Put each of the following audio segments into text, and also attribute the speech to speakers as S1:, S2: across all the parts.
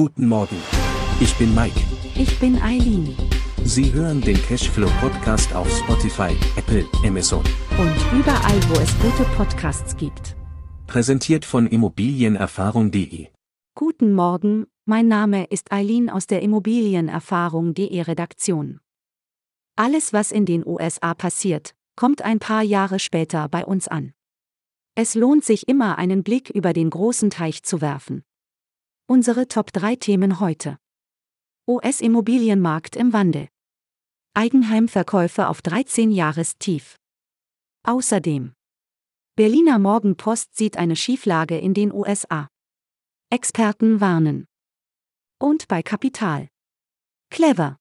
S1: Guten Morgen. Ich bin Mike.
S2: Ich bin Eileen.
S1: Sie hören den Cashflow Podcast auf Spotify, Apple, Amazon.
S2: Und überall, wo es gute Podcasts gibt.
S1: Präsentiert von Immobilienerfahrung.de.
S2: Guten Morgen, mein Name ist Eileen aus der Immobilienerfahrung.de Redaktion. Alles, was in den USA passiert, kommt ein paar Jahre später bei uns an. Es lohnt sich immer einen Blick über den großen Teich zu werfen. Unsere Top 3 Themen heute. US-Immobilienmarkt im Wandel. Eigenheimverkäufe auf 13 Jahrestief. Außerdem. Berliner Morgenpost sieht eine Schieflage in den USA. Experten warnen. Und bei Kapital. Clever.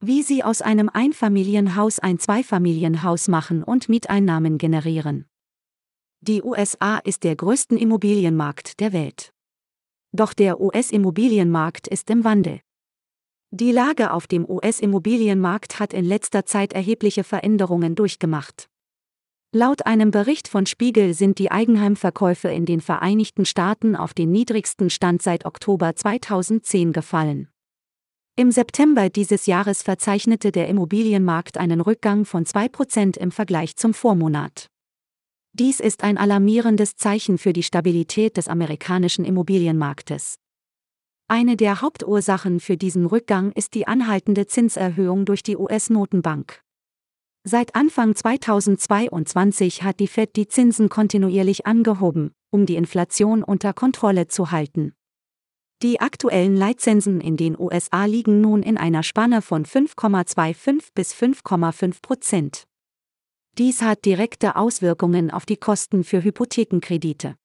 S2: Wie sie aus einem Einfamilienhaus ein Zweifamilienhaus machen und Mieteinnahmen generieren. Die USA ist der größte Immobilienmarkt der Welt. Doch der US-Immobilienmarkt ist im Wandel. Die Lage auf dem US-Immobilienmarkt hat in letzter Zeit erhebliche Veränderungen durchgemacht. Laut einem Bericht von Spiegel sind die Eigenheimverkäufe in den Vereinigten Staaten auf den niedrigsten Stand seit Oktober 2010 gefallen. Im September dieses Jahres verzeichnete der Immobilienmarkt einen Rückgang von 2% im Vergleich zum Vormonat. Dies ist ein alarmierendes Zeichen für die Stabilität des amerikanischen Immobilienmarktes. Eine der Hauptursachen für diesen Rückgang ist die anhaltende Zinserhöhung durch die US-Notenbank. Seit Anfang 2022 hat die Fed die Zinsen kontinuierlich angehoben, um die Inflation unter Kontrolle zu halten. Die aktuellen Leitzinsen in den USA liegen nun in einer Spanne von 5,25 bis 5,5 Prozent. Dies hat direkte Auswirkungen auf die Kosten für Hypothekenkredite.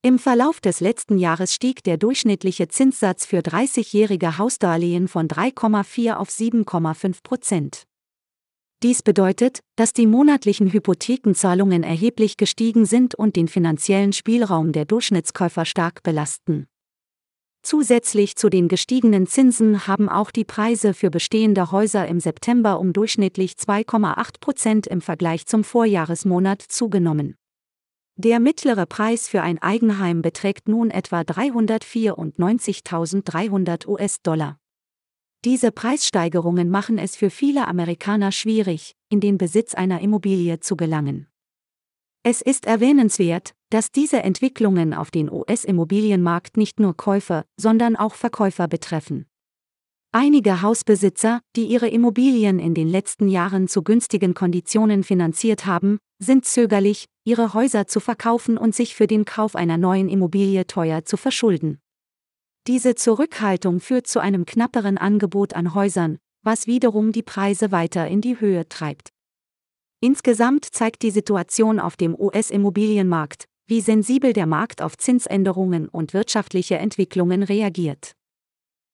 S2: Im Verlauf des letzten Jahres stieg der durchschnittliche Zinssatz für 30-jährige Hausdarlehen von 3,4 auf 7,5 Prozent. Dies bedeutet, dass die monatlichen Hypothekenzahlungen erheblich gestiegen sind und den finanziellen Spielraum der Durchschnittskäufer stark belasten. Zusätzlich zu den gestiegenen Zinsen haben auch die Preise für bestehende Häuser im September um durchschnittlich 2,8 Prozent im Vergleich zum Vorjahresmonat zugenommen. Der mittlere Preis für ein Eigenheim beträgt nun etwa 394.300 US-Dollar. Diese Preissteigerungen machen es für viele Amerikaner schwierig, in den Besitz einer Immobilie zu gelangen. Es ist erwähnenswert, dass diese Entwicklungen auf den US-Immobilienmarkt nicht nur Käufer, sondern auch Verkäufer betreffen. Einige Hausbesitzer, die ihre Immobilien in den letzten Jahren zu günstigen Konditionen finanziert haben, sind zögerlich, ihre Häuser zu verkaufen und sich für den Kauf einer neuen Immobilie teuer zu verschulden. Diese Zurückhaltung führt zu einem knapperen Angebot an Häusern, was wiederum die Preise weiter in die Höhe treibt. Insgesamt zeigt die Situation auf dem US-Immobilienmarkt, wie sensibel der Markt auf Zinsänderungen und wirtschaftliche Entwicklungen reagiert.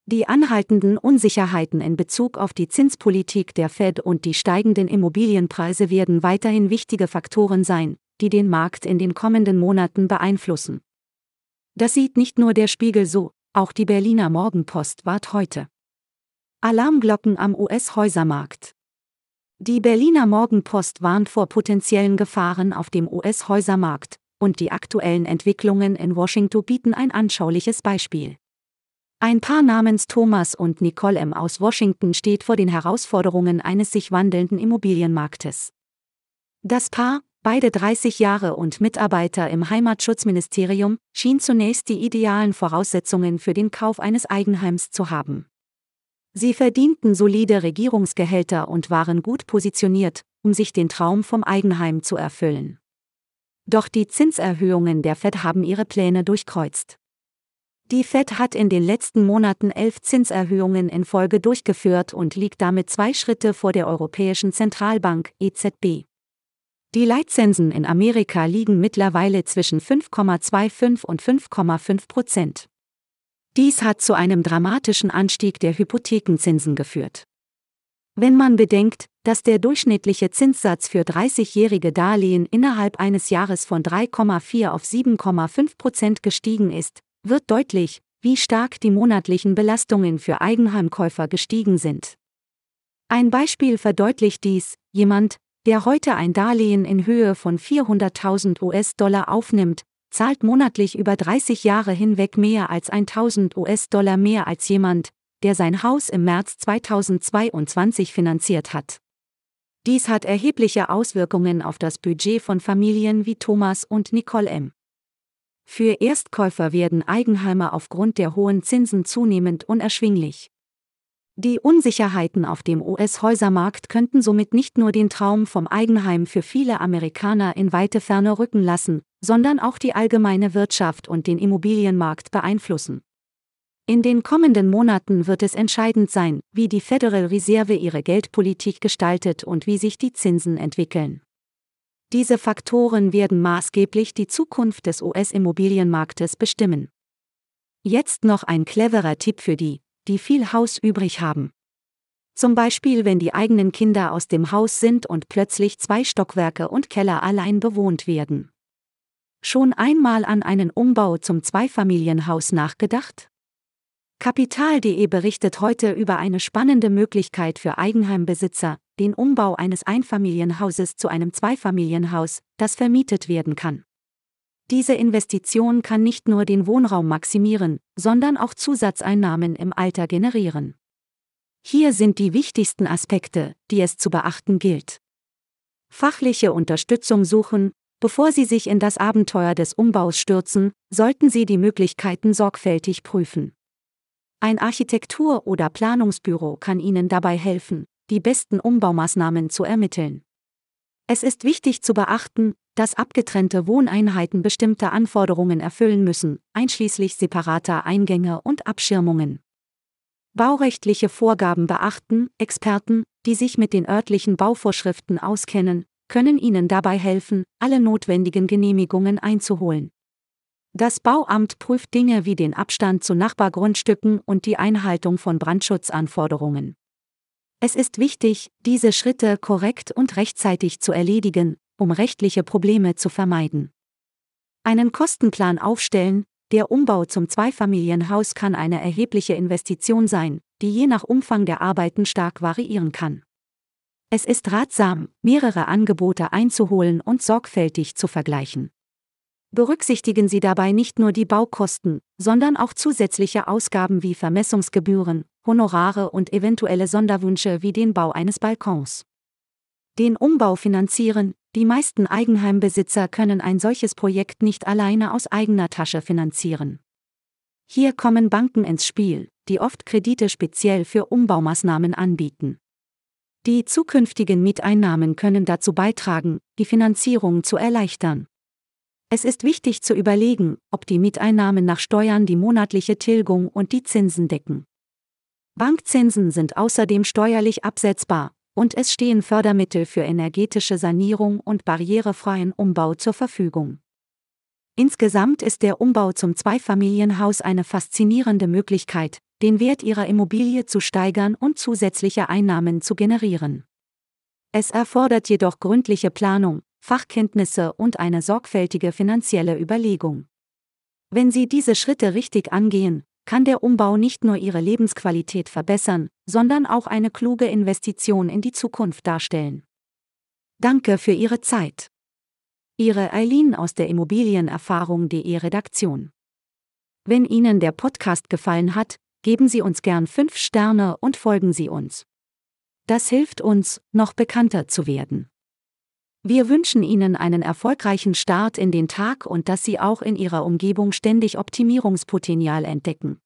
S2: Die anhaltenden Unsicherheiten in Bezug auf die Zinspolitik der Fed und die steigenden Immobilienpreise werden weiterhin wichtige Faktoren sein, die den Markt in den kommenden Monaten beeinflussen. Das sieht nicht nur der Spiegel so, auch die Berliner Morgenpost wart heute. Alarmglocken am US-Häusermarkt. Die Berliner Morgenpost warnt vor potenziellen Gefahren auf dem US-Häusermarkt, und die aktuellen Entwicklungen in Washington bieten ein anschauliches Beispiel. Ein Paar namens Thomas und Nicole M. aus Washington steht vor den Herausforderungen eines sich wandelnden Immobilienmarktes. Das Paar, beide 30 Jahre und Mitarbeiter im Heimatschutzministerium, schien zunächst die idealen Voraussetzungen für den Kauf eines Eigenheims zu haben. Sie verdienten solide Regierungsgehälter und waren gut positioniert, um sich den Traum vom Eigenheim zu erfüllen. Doch die Zinserhöhungen der Fed haben ihre Pläne durchkreuzt. Die Fed hat in den letzten Monaten elf Zinserhöhungen in Folge durchgeführt und liegt damit zwei Schritte vor der Europäischen Zentralbank EZB. Die Leitzinsen in Amerika liegen mittlerweile zwischen 5,25 und 5,5 Prozent. Dies hat zu einem dramatischen Anstieg der Hypothekenzinsen geführt. Wenn man bedenkt, dass der durchschnittliche Zinssatz für 30-jährige Darlehen innerhalb eines Jahres von 3,4 auf 7,5 Prozent gestiegen ist, wird deutlich, wie stark die monatlichen Belastungen für Eigenheimkäufer gestiegen sind. Ein Beispiel verdeutlicht dies, jemand, der heute ein Darlehen in Höhe von 400.000 US-Dollar aufnimmt, zahlt monatlich über 30 Jahre hinweg mehr als 1000 US-Dollar mehr als jemand, der sein Haus im März 2022 finanziert hat. Dies hat erhebliche Auswirkungen auf das Budget von Familien wie Thomas und Nicole M. Für Erstkäufer werden Eigenheime aufgrund der hohen Zinsen zunehmend unerschwinglich. Die Unsicherheiten auf dem US-Häusermarkt könnten somit nicht nur den Traum vom Eigenheim für viele Amerikaner in weite Ferne rücken lassen, sondern auch die allgemeine Wirtschaft und den Immobilienmarkt beeinflussen. In den kommenden Monaten wird es entscheidend sein, wie die Federal Reserve ihre Geldpolitik gestaltet und wie sich die Zinsen entwickeln. Diese Faktoren werden maßgeblich die Zukunft des US-Immobilienmarktes bestimmen. Jetzt noch ein cleverer Tipp für die, die viel Haus übrig haben. Zum Beispiel, wenn die eigenen Kinder aus dem Haus sind und plötzlich zwei Stockwerke und Keller allein bewohnt werden. Schon einmal an einen Umbau zum Zweifamilienhaus nachgedacht? Kapital.de berichtet heute über eine spannende Möglichkeit für Eigenheimbesitzer, den Umbau eines Einfamilienhauses zu einem Zweifamilienhaus, das vermietet werden kann. Diese Investition kann nicht nur den Wohnraum maximieren, sondern auch Zusatzeinnahmen im Alter generieren. Hier sind die wichtigsten Aspekte, die es zu beachten gilt. Fachliche Unterstützung suchen, bevor Sie sich in das Abenteuer des Umbaus stürzen, sollten Sie die Möglichkeiten sorgfältig prüfen. Ein Architektur- oder Planungsbüro kann Ihnen dabei helfen, die besten Umbaumaßnahmen zu ermitteln. Es ist wichtig zu beachten, dass abgetrennte Wohneinheiten bestimmte Anforderungen erfüllen müssen, einschließlich separater Eingänge und Abschirmungen. Baurechtliche Vorgaben beachten, Experten, die sich mit den örtlichen Bauvorschriften auskennen, können Ihnen dabei helfen, alle notwendigen Genehmigungen einzuholen. Das Bauamt prüft Dinge wie den Abstand zu Nachbargrundstücken und die Einhaltung von Brandschutzanforderungen. Es ist wichtig, diese Schritte korrekt und rechtzeitig zu erledigen, um rechtliche Probleme zu vermeiden. Einen Kostenplan aufstellen, der Umbau zum Zweifamilienhaus kann eine erhebliche Investition sein, die je nach Umfang der Arbeiten stark variieren kann. Es ist ratsam, mehrere Angebote einzuholen und sorgfältig zu vergleichen. Berücksichtigen Sie dabei nicht nur die Baukosten, sondern auch zusätzliche Ausgaben wie Vermessungsgebühren, Honorare und eventuelle Sonderwünsche wie den Bau eines Balkons. Den Umbau finanzieren, die meisten Eigenheimbesitzer können ein solches Projekt nicht alleine aus eigener Tasche finanzieren. Hier kommen Banken ins Spiel, die oft Kredite speziell für Umbaumaßnahmen anbieten. Die zukünftigen Mieteinnahmen können dazu beitragen, die Finanzierung zu erleichtern. Es ist wichtig zu überlegen, ob die Mieteinnahmen nach Steuern die monatliche Tilgung und die Zinsen decken. Bankzinsen sind außerdem steuerlich absetzbar, und es stehen Fördermittel für energetische Sanierung und barrierefreien Umbau zur Verfügung. Insgesamt ist der Umbau zum Zweifamilienhaus eine faszinierende Möglichkeit, den Wert Ihrer Immobilie zu steigern und zusätzliche Einnahmen zu generieren. Es erfordert jedoch gründliche Planung, Fachkenntnisse und eine sorgfältige finanzielle Überlegung. Wenn Sie diese Schritte richtig angehen, kann der Umbau nicht nur ihre Lebensqualität verbessern, sondern auch eine kluge Investition in die Zukunft darstellen. Danke für Ihre Zeit. Ihre Eileen aus der Immobilienerfahrung.de Redaktion. Wenn Ihnen der Podcast gefallen hat, geben Sie uns gern 5 Sterne und folgen Sie uns. Das hilft uns, noch bekannter zu werden. Wir wünschen Ihnen einen erfolgreichen Start in den Tag und dass Sie auch in Ihrer Umgebung ständig Optimierungspotenzial entdecken.